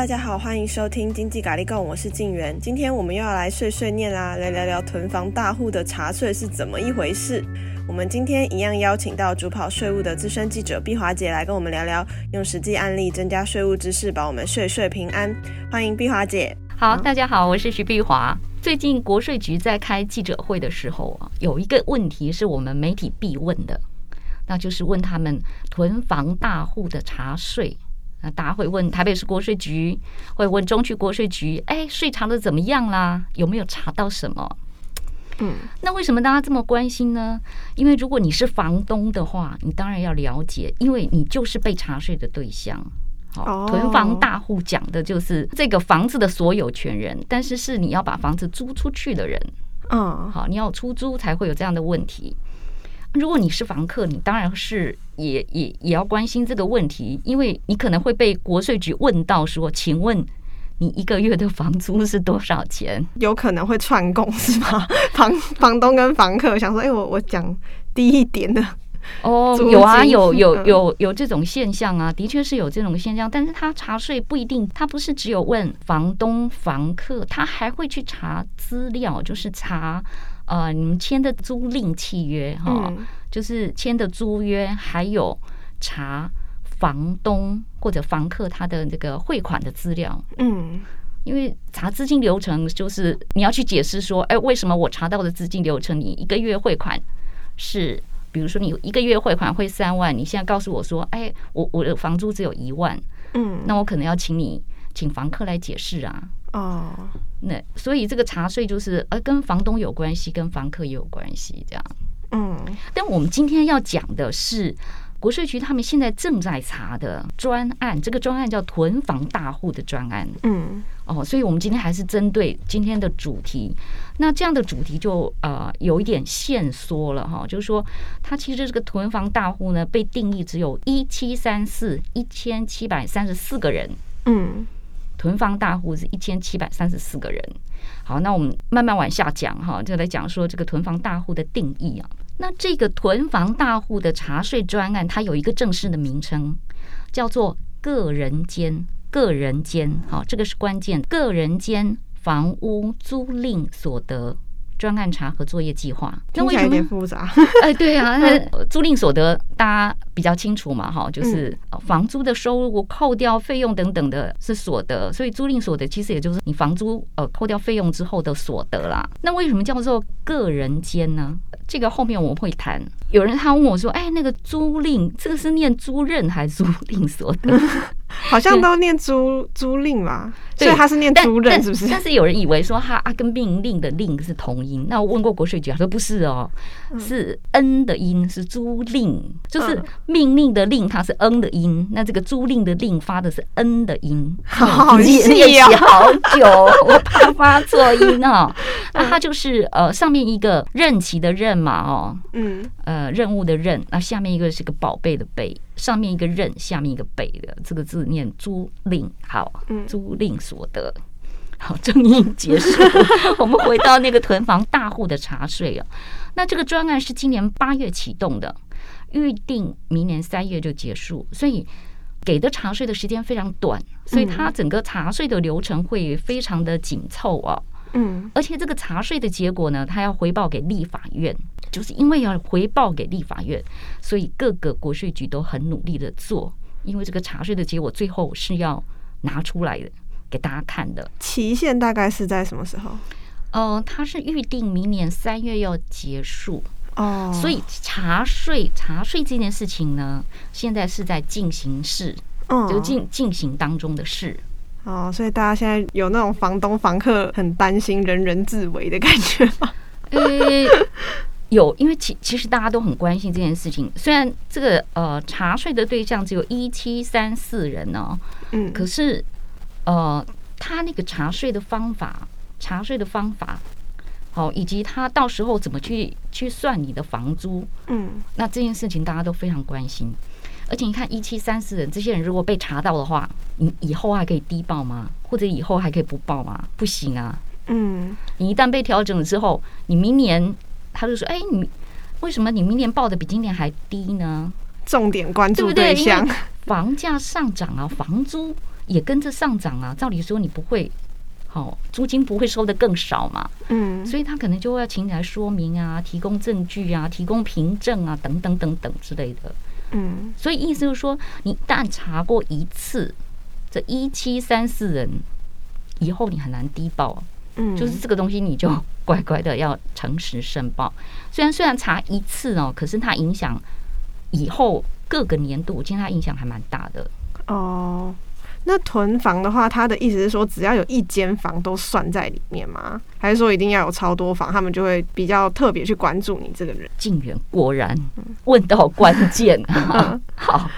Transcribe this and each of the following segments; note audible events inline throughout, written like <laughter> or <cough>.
大家好，欢迎收听经济咖喱供，我是静媛。今天我们又要来碎碎念啦，来聊聊囤房大户的查税是怎么一回事。我们今天一样邀请到主跑税务的资深记者碧华姐来跟我们聊聊，用实际案例增加税务知识，保我们税税平安。欢迎碧华姐。好，大家好，我是徐碧华。最近国税局在开记者会的时候啊，有一个问题是我们媒体必问的，那就是问他们囤房大户的查税。那大家会问台北市国税局，会问中区国税局，哎，税查的怎么样啦？有没有查到什么？嗯，那为什么大家这么关心呢？因为如果你是房东的话，你当然要了解，因为你就是被查税的对象。好，囤房大户讲的就是这个房子的所有权人，但是是你要把房子租出去的人。嗯，好，你要出租才会有这样的问题。如果你是房客，你当然是也也也要关心这个问题，因为你可能会被国税局问到说：“请问你一个月的房租是多少钱？”有可能会串供是吗？<laughs> 房房东跟房客想说：“哎，我我讲低一点的。”哦，有啊，有有 <laughs> 有有这种现象啊，的确是有这种现象。但是他查税不一定，他不是只有问房东、房客，他还会去查资料，就是查。呃，你们签的租赁契约哈，嗯、就是签的租约，还有查房东或者房客他的那个汇款的资料。嗯，因为查资金流程，就是你要去解释说，哎，为什么我查到的资金流程，你一个月汇款是，比如说你一个月汇款汇三万，你现在告诉我说，哎，我我的房租只有一万，嗯，那我可能要请你请房客来解释啊。哦，那所以这个查税就是呃，跟房东有关系，跟房客也有关系，这样。嗯，但我们今天要讲的是国税局他们现在正在查的专案，这个专案叫囤房大户的专案。嗯，哦，所以我们今天还是针对今天的主题。那这样的主题就呃有一点限缩了哈，就是说，它其实这个囤房大户呢，被定义只有一七三四一千七百三十四个人。嗯。囤房大户是一千七百三十四个人。好，那我们慢慢往下讲哈，就来讲说这个囤房大户的定义啊。那这个囤房大户的查税专案，它有一个正式的名称，叫做个人间个人间。好，这个是关键，个人间房屋租赁所得。专案查核作业计划，听起来有点复杂。哎，<laughs> 对啊，<laughs> 租赁所得大家比较清楚嘛，哈，就是房租的收入扣掉费用等等的是所得，所以租赁所得其实也就是你房租呃扣掉费用之后的所得啦。那为什么叫做个人间呢？这个后面我们会谈。有人他问我说：“哎，那个租赁这个是念租赁还是租赁所得？”好像都念租租赁嘛，所以他是念租赁，是不是？但是有人以为说他啊跟命令的令是同音，那我问过国税局，他说不是哦，是 n 的音，是租赁，就是命令的令，它是 n 的音，那这个租赁的令发的是 n 的音，好细啊，好久，我怕发错音哦。那 <laughs> 它就是呃上面一个任期的任嘛，哦，嗯，呃任务的任，那下面一个是个宝贝的贝。上面一个任，下面一个北的这个字念租赁，好，租赁所得，好，正音结束。<laughs> 我们回到那个囤房大户的茶税啊，那这个专案是今年八月启动的，预定明年三月就结束，所以给的查税的时间非常短，所以它整个查税的流程会非常的紧凑啊。嗯，而且这个查税的结果呢，他要回报给立法院，就是因为要回报给立法院，所以各个国税局都很努力的做，因为这个查税的结果最后是要拿出来的给大家看的。期限大概是在什么时候？呃，他是预定明年三月要结束哦，所以查税查税这件事情呢，现在是在进行式，就进进行当中的事。哦，所以大家现在有那种房东房客很担心、人人自危的感觉吗？呃，<laughs> 有，因为其其实大家都很关心这件事情。虽然这个呃查税的对象只有一七三四人呢，嗯，可是呃，他那个查税的方法、查税的方法，好，以及他到时候怎么去去算你的房租，嗯，那这件事情大家都非常关心。而且你看，一七三四人这些人如果被查到的话，你以后还可以低报吗？或者以后还可以不报吗？不行啊。嗯，你一旦被调整了之后，你明年他就说：“哎，你为什么你明年报的比今年还低呢？”重点关注对象，对不对？房价上涨啊，房租也跟着上涨啊。照理说你不会，好租金不会收的更少嘛。嗯，所以他可能就会要请你来说明啊，提供证据啊，提供凭证啊，等等等等之类的。嗯，所以意思就是说，你一旦查过一次这一七三四人，以后你很难低报。嗯，就是这个东西，你就乖乖的要诚实申报。虽然虽然查一次哦，可是它影响以后各个年度，其实它影响还蛮大的。哦，那囤房的话，他的意思是说，只要有一间房都算在里面吗？还是说一定要有超多房，他们就会比较特别去关注你这个人？静媛果然问到关键。<laughs> 好。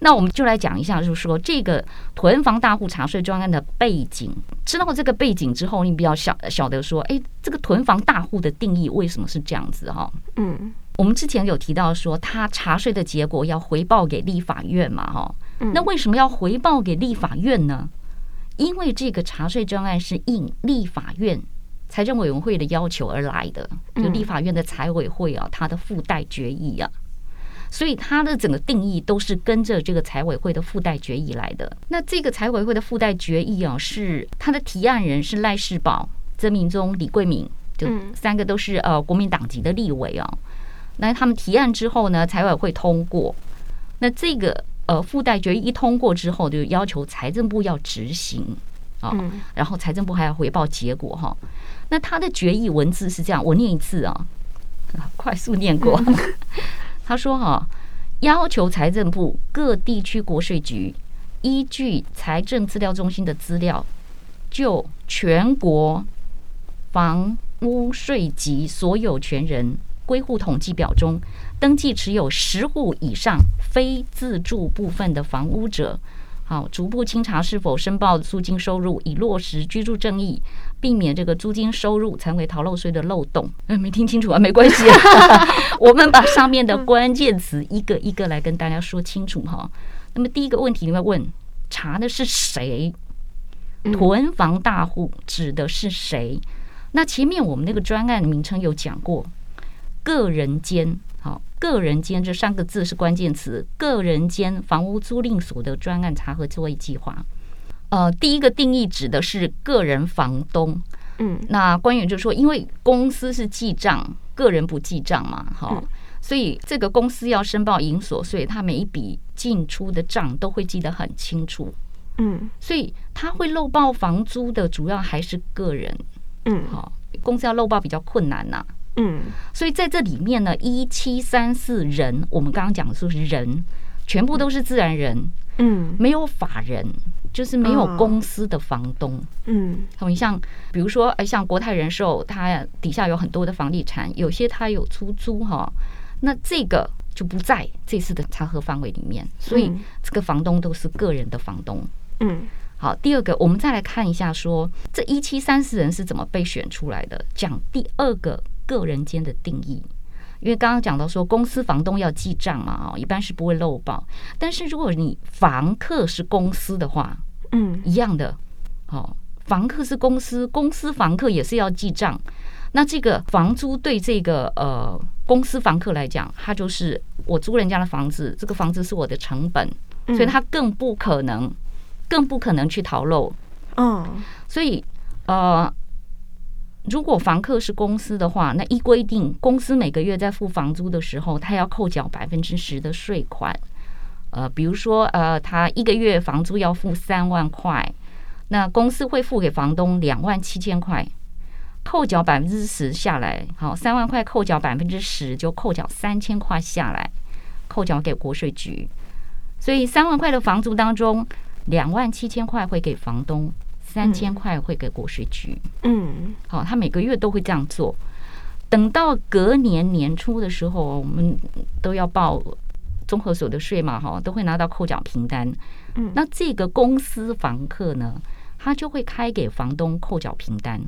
那我们就来讲一下，就是说这个囤房大户查税专案的背景。知道这个背景之后，你比较晓晓得说，哎，这个囤房大户的定义为什么是这样子哈？嗯，我们之前有提到说，他查税的结果要回报给立法院嘛，哈。那为什么要回报给立法院呢？因为这个查税专案是应立法院财政委员会的要求而来的，就立法院的财委会啊，它的附带决议啊。所以它的整个定义都是跟着这个财委会的附带决议来的。那这个财委会的附带决议啊，是它的提案人是赖世宝、曾明宗、李桂敏，就三个都是呃国民党籍的立委啊。那他们提案之后呢，财委会通过。那这个呃附带决议一通过之后，就要求财政部要执行啊，然后财政部还要回报结果哈。那他的决议文字是这样，我念一次啊，快速念过。<laughs> 他说：“哈，要求财政部各地区国税局依据财政资料中心的资料，就全国房屋税籍所有权人归户统计表中登记持有十户以上非自住部分的房屋者。”好，逐步清查是否申报租金收入，以落实居住正义，避免这个租金收入成为逃漏税的漏洞。哎，没听清楚啊，没关系，<laughs> <laughs> 我们把上面的关键词一个一个来跟大家说清楚哈。那么第一个问题，你会问查的是谁？囤房大户指的是谁？那前面我们那个专案名称有讲过，个人间。好，个人间这三个字是关键词。个人间房屋租赁所得专案查核作业计划，呃，第一个定义指的是个人房东。嗯，那官员就说，因为公司是记账，个人不记账嘛，好，所以这个公司要申报营所税，他每一笔进出的账都会记得很清楚。嗯，所以他会漏报房租的主要还是个人。嗯，好，公司要漏报比较困难呐、啊。嗯，所以在这里面呢，一七三四人，我们刚刚讲的是人，全部都是自然人，嗯，没有法人，就是没有公司的房东，嗯，好，像比如说，哎，像国泰人寿，它底下有很多的房地产，有些它有出租哈，那这个就不在这次的查核范围里面，所以这个房东都是个人的房东，嗯，好，第二个，我们再来看一下说，说这一七三四人是怎么被选出来的，讲第二个。个人间的定义，因为刚刚讲到说公司房东要记账嘛，哦，一般是不会漏报。但是如果你房客是公司的话，嗯，一样的，哦，房客是公司，公司房客也是要记账。那这个房租对这个呃公司房客来讲，他就是我租人家的房子，这个房子是我的成本，所以他更不可能，更不可能去逃漏。嗯，所以呃。如果房客是公司的话，那依规定，公司每个月在付房租的时候，他要扣缴百分之十的税款。呃，比如说，呃，他一个月房租要付三万块，那公司会付给房东两万七千块，扣缴百分之十下来，好，三万块扣缴百分之十，就扣缴三千块下来，扣缴给国税局。所以三万块的房租当中，两万七千块会给房东。三千块会给国税局，嗯，好，他每个月都会这样做。等到隔年年初的时候，我们都要报综合所得税嘛，哈，都会拿到扣缴凭单。嗯，那这个公司房客呢，他就会开给房东扣缴凭单。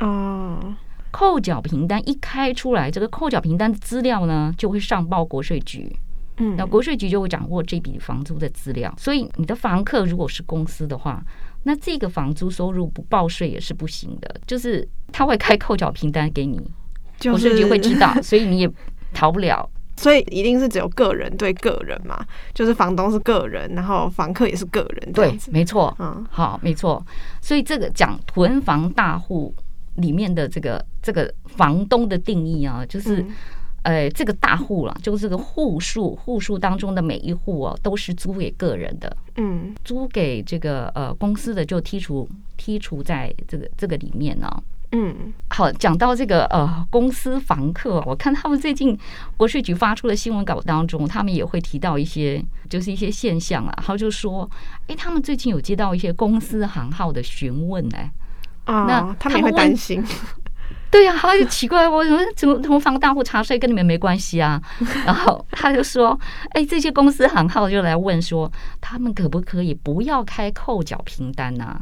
哦，扣缴凭单一开出来，这个扣缴凭单的资料呢，就会上报国税局。嗯，那国税局就会掌握这笔房租的资料。所以你的房客如果是公司的话，那这个房租收入不报税也是不行的，就是他会开扣缴凭单给你，国税局会知道，<laughs> 所以你也逃不了所以一定是只有个人对个人嘛，就是房东是个人，然后房客也是个人，对，没错，嗯，好，没错。所以这个讲囤房大户里面的这个这个房东的定义啊，就是。嗯呃，这个大户了，就是这个户数，户数当中的每一户哦，都是租给个人的。嗯，租给这个呃公司的就剔除剔除在这个这个里面呢。嗯，好，讲到这个呃公司房客，我看他们最近国税局发出的新闻稿当中，他们也会提到一些就是一些现象啊，然后就说，哎，他们最近有接到一些公司行号的询问，哎，啊，那他们担心。对呀、啊，他就奇怪，我怎么怎么同房大户查税跟你们没关系啊？<laughs> 然后他就说：“哎，这些公司行号就来问说，他们可不可以不要开扣缴凭单呐、啊？”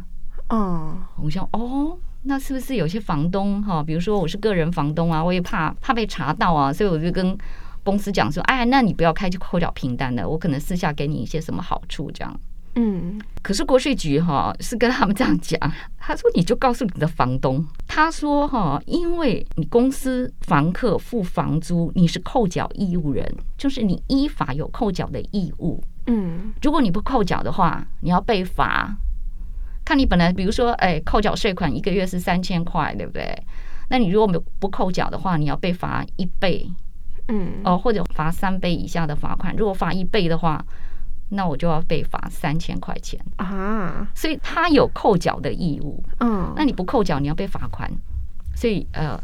嗯，我想哦，那是不是有些房东哈，比如说我是个人房东啊，我也怕怕被查到啊，所以我就跟公司讲说：“哎，那你不要开扣缴凭单的，我可能私下给你一些什么好处这样。”嗯，可是国税局哈是跟他们这样讲，他说你就告诉你的房东，他说哈，因为你公司房客付房租，你是扣缴义务人，就是你依法有扣缴的义务。嗯，如果你不扣缴的话，你要被罚。看你本来比如说，哎，扣缴税款一个月是三千块，对不对？那你如果没不扣缴的话，你要被罚一倍。嗯，哦，或者罚三倍以下的罚款。如果罚一倍的话。那我就要被罚三千块钱啊！所以他有扣缴的义务。嗯，那你不扣缴，你要被罚款。所以呃，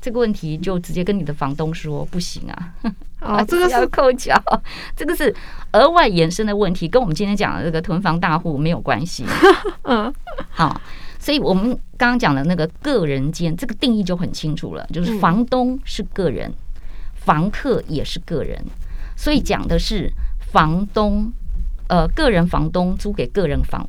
这个问题就直接跟你的房东说不行啊。哦，这个要扣缴，这个是额外延伸的问题，跟我们今天讲的这个囤房大户没有关系。<laughs> 嗯，好，所以我们刚刚讲的那个个人间，这个定义就很清楚了，就是房东是个人，房客也是个人，所以讲的是。房东，呃，个人房东租给个人房，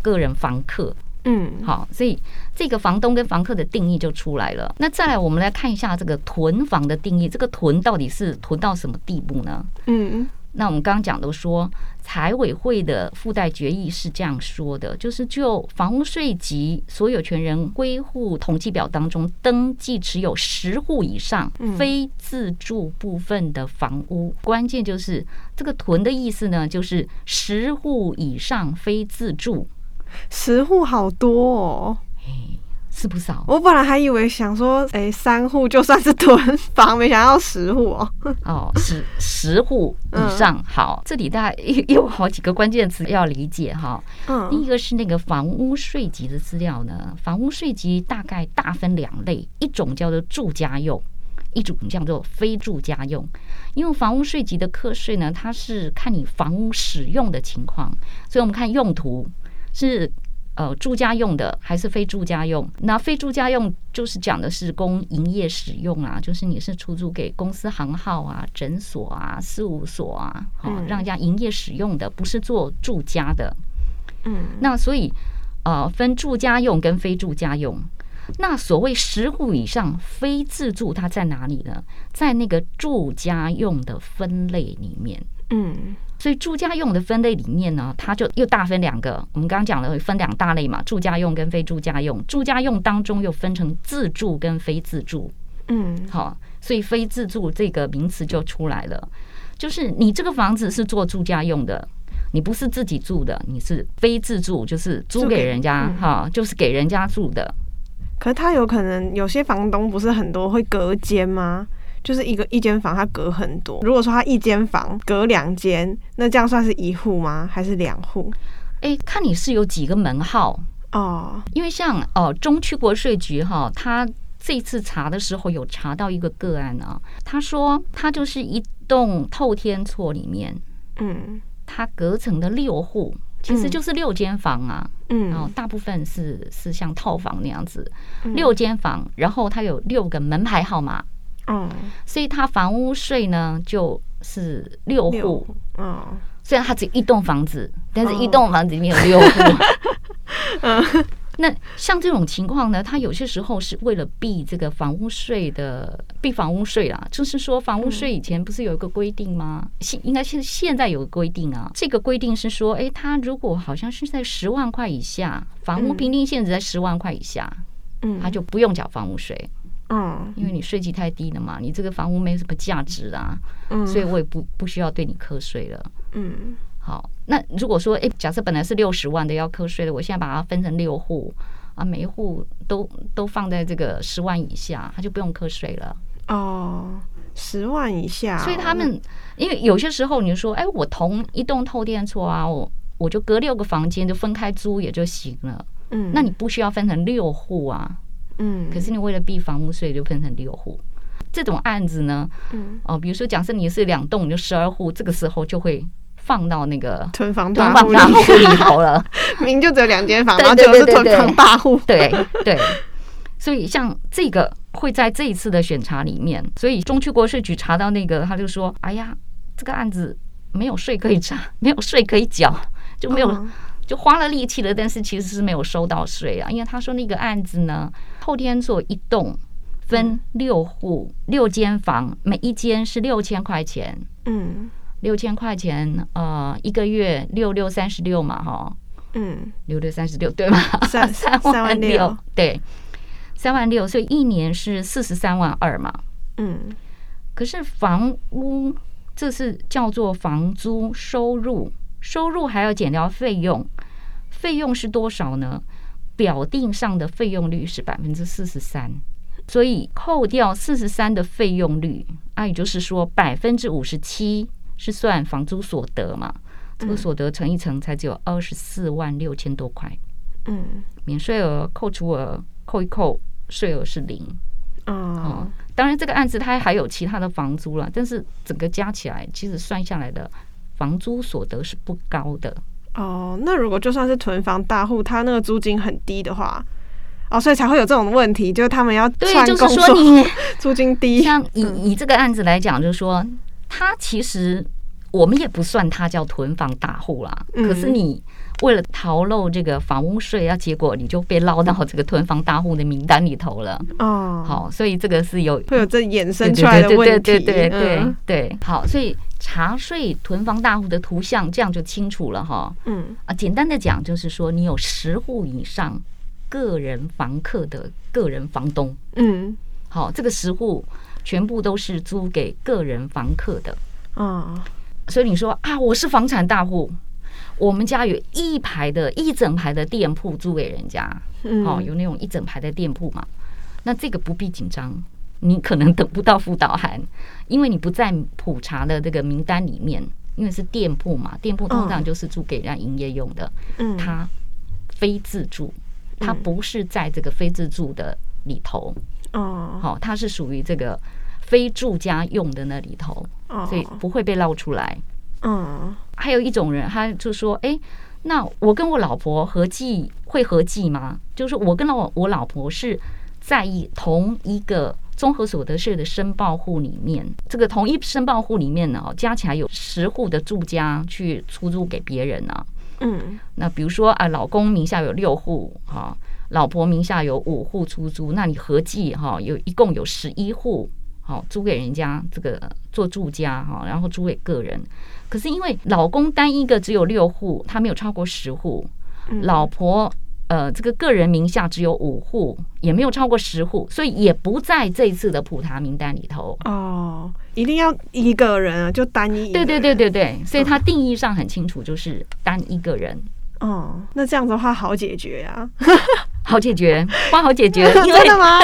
个人房客，嗯，好，所以这个房东跟房客的定义就出来了。那再来，我们来看一下这个囤房的定义，这个囤到底是囤到什么地步呢？嗯。那我们刚刚讲的说，财委会的附带决议是这样说的，就是就房屋税及所有权人归户统计表当中登记持有十户以上非自住部分的房屋，关键就是这个“囤”的意思呢，就是十户以上非自住，十户好多哦。是不少，我本来还以为想说，哎，三户就算是囤房，没想到十户哦。哦，十十户以上，嗯、好，这里大概 <laughs> 有好几个关键词要理解哈。嗯，第一个是那个房屋税级的资料呢，房屋税级大概大分两类，一种叫做住家用，一种叫做非住家用。因为房屋税级的课税呢，它是看你房屋使用的情况，所以我们看用途是。呃，住家用的还是非住家用？那非住家用就是讲的是供营业使用啊，就是你是出租给公司行号啊、诊所啊、事务所啊，好、哦、让人家营业使用的，不是做住家的。嗯，那所以呃，分住家用跟非住家用。那所谓十户以上非自住，它在哪里呢？在那个住家用的分类里面。嗯。所以住家用的分类里面呢，它就又大分两个。我们刚刚讲了分两大类嘛，住家用跟非住家用。住家用当中又分成自住跟非自住。嗯，好，所以非自住这个名词就出来了，就是你这个房子是做住家用的，你不是自己住的，你是非自住，就是租给人家哈，就是给人家住的。可是他有可能有些房东不是很多会隔间吗？就是一个一间房，它隔很多。如果说它一间房隔两间，那这样算是一户吗？还是两户？哎，看你是有几个门号哦。因为像哦，中区国税局哈，他这次查的时候有查到一个个案啊。他说他就是一栋透天厝里面，嗯，它隔成的六户，其实就是六间房啊。嗯，然后大部分是是像套房那样子，六间房，然后它有六个门牌号码。嗯，所以他房屋税呢就是六户，嗯，虽然他只有一栋房子，但是一栋房子里面有六户。<laughs> 嗯，那像这种情况呢，他有些时候是为了避这个房屋税的避房屋税啦，就是说房屋税以前不是有一个规定吗？现应该是现在有个规定啊，这个规定是说，哎，他如果好像是在十万块以下，房屋评定限值在十万块以下，嗯，他就不用缴房屋税。嗯，因为你税基太低了嘛，你这个房屋没什么价值啊，嗯，所以我也不不需要对你课税了。嗯，好，那如果说，哎，假设本来是六十万的要课税的，我现在把它分成六户啊，每一户都都放在这个十万以下，他就不用课税了。哦，十万以下，所以他们因为有些时候你就说，哎，我同一栋透电厝啊，我我就隔六个房间就分开租也就行了。嗯，那你不需要分成六户啊。嗯，可是你为了避房屋税，就分成六户。这种案子呢，嗯，哦，比如说假设你是两栋，你就十二户，这个时候就会放到那个囤房大户里头了。<laughs> 明明就只有两间房，然后就是囤房大户。<laughs> 对对。所以像这个会在这一次的审查里面，所以中区国税局查到那个，他就说：“哎呀，这个案子没有税可以查，没有税可以缴，就没有。”就花了力气了，但是其实是没有收到税啊，因为他说那个案子呢，后天做一栋，分六户六间房，每一间是六千块钱，嗯，六千块钱，呃，一个月六六三十六嘛，哈，嗯，六六三十六对吗？三 <laughs> 三万六，对，三万六，所以一年是四十三万二嘛，嗯，可是房屋这是叫做房租收入。收入还要减掉费用，费用是多少呢？表定上的费用率是百分之四十三，所以扣掉四十三的费用率，啊，也就是说百分之五十七是算房租所得嘛，这个所得乘一乘才只有二十四万六千多块，嗯，免税额扣除额扣一扣，税额是零，哦，当然这个案子它还有其他的房租了，但是整个加起来其实算下来的。房租所得是不高的哦。那如果就算是囤房大户，他那个租金很低的话，哦，所以才会有这种问题，就是他们要对，就是说你 <laughs> 租金低。像以以这个案子来讲，就是说他其实我们也不算他叫囤房大户啦，可是你。为了逃漏这个房屋税，要，结果你就被捞到这个囤房大户的名单里头了。哦，好，所以这个是有会有这衍生出来的问题。对对对对对对，好，所以查税囤房大户的图像这样就清楚了哈。嗯啊，简单的讲就是说，你有十户以上个人房客的个人房东。嗯，好，这个十户全部都是租给个人房客的。哦，所以你说啊，我是房产大户。我们家有一排的一整排的店铺租给人家，哦，有那种一整排的店铺嘛。那这个不必紧张，你可能等不到辅导函，因为你不在普查的这个名单里面，因为是店铺嘛，店铺通常就是租给人家营业用的，嗯，它非自住，它不是在这个非自住的里头，哦，好，它是属于这个非住家用的那里头，所以不会被捞出来。嗯，还有一种人，他就说：“哎，那我跟我老婆合计会合计吗？就是我跟我我老婆是在一同一个综合所得税的申报户里面，这个同一申报户里面呢，加起来有十户的住家去出租给别人呢。嗯，那比如说啊，老公名下有六户哈，老婆名下有五户出租，那你合计哈，有一共有十一户。”好，租给人家这个做住家哈，然后租给个人。可是因为老公单一个只有六户，他没有超过十户。老婆呃，这个个人名下只有五户，也没有超过十户，所以也不在这一次的普查名单里头。哦，一定要一个人啊，就单一。对对对对对，所以他定义上很清楚，就是单一个人。哦，那这样子的话好解决呀，<laughs> 好解决，<laughs> 不好解决，真的吗？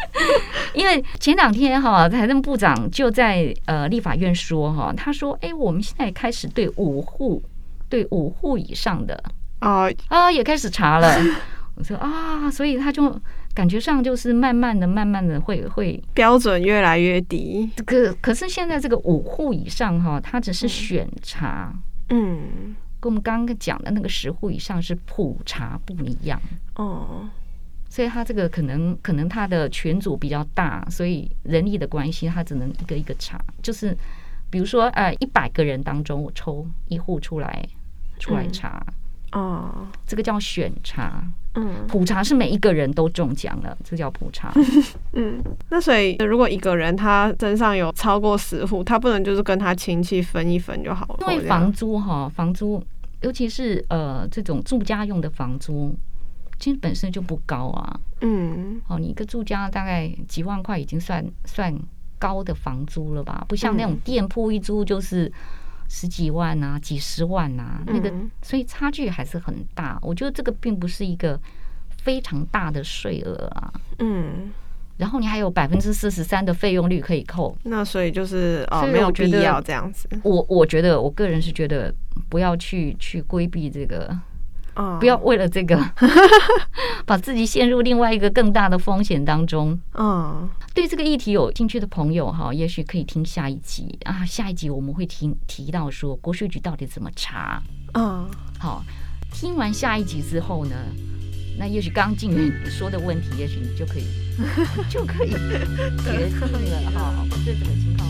<laughs> 因为前两天哈，财政部长就在呃立法院说哈，他说：“哎，我们现在开始对五户，对五户以上的啊啊也开始查了。<laughs> ”我说啊，所以他就感觉上就是慢慢的、慢慢的会会标准越来越低。可可是现在这个五户以上哈，它只是选查，嗯，跟我们刚刚讲的那个十户以上是普查不一样哦。所以他这个可能可能他的群组比较大，所以人力的关系，他只能一个一个查。就是比如说，呃，一百个人当中，我抽一户出来出来查。哦、嗯，这个叫选查。嗯，普查是每一个人都中奖了，这个叫普查。<laughs> 嗯，那所以如果一个人他身上有超过十户，他不能就是跟他亲戚分一分就好了。因为房租哈，房租尤其是呃这种住家用的房租。其实本身就不高啊。嗯，哦，你一个住家大概几万块已经算算高的房租了吧？不像那种店铺一租就是十几万啊、几十万啊，那个所以差距还是很大。我觉得这个并不是一个非常大的税额啊。嗯。然后你还有百分之四十三的费用率可以扣，那所以就是哦，没有必要这样子。我我觉得我个人是觉得不要去去规避这个，哦，不要为了这个 <laughs> 把自己陷入另外一个更大的风险当中。嗯，对这个议题有兴趣的朋友哈，也许可以听下一集啊，下一集我们会听提到说国税局到底怎么查。嗯，好，听完下一集之后呢，那也许刚进你说的问题，也许你就可以。就可以 <laughs> 决定了哈，对这个情况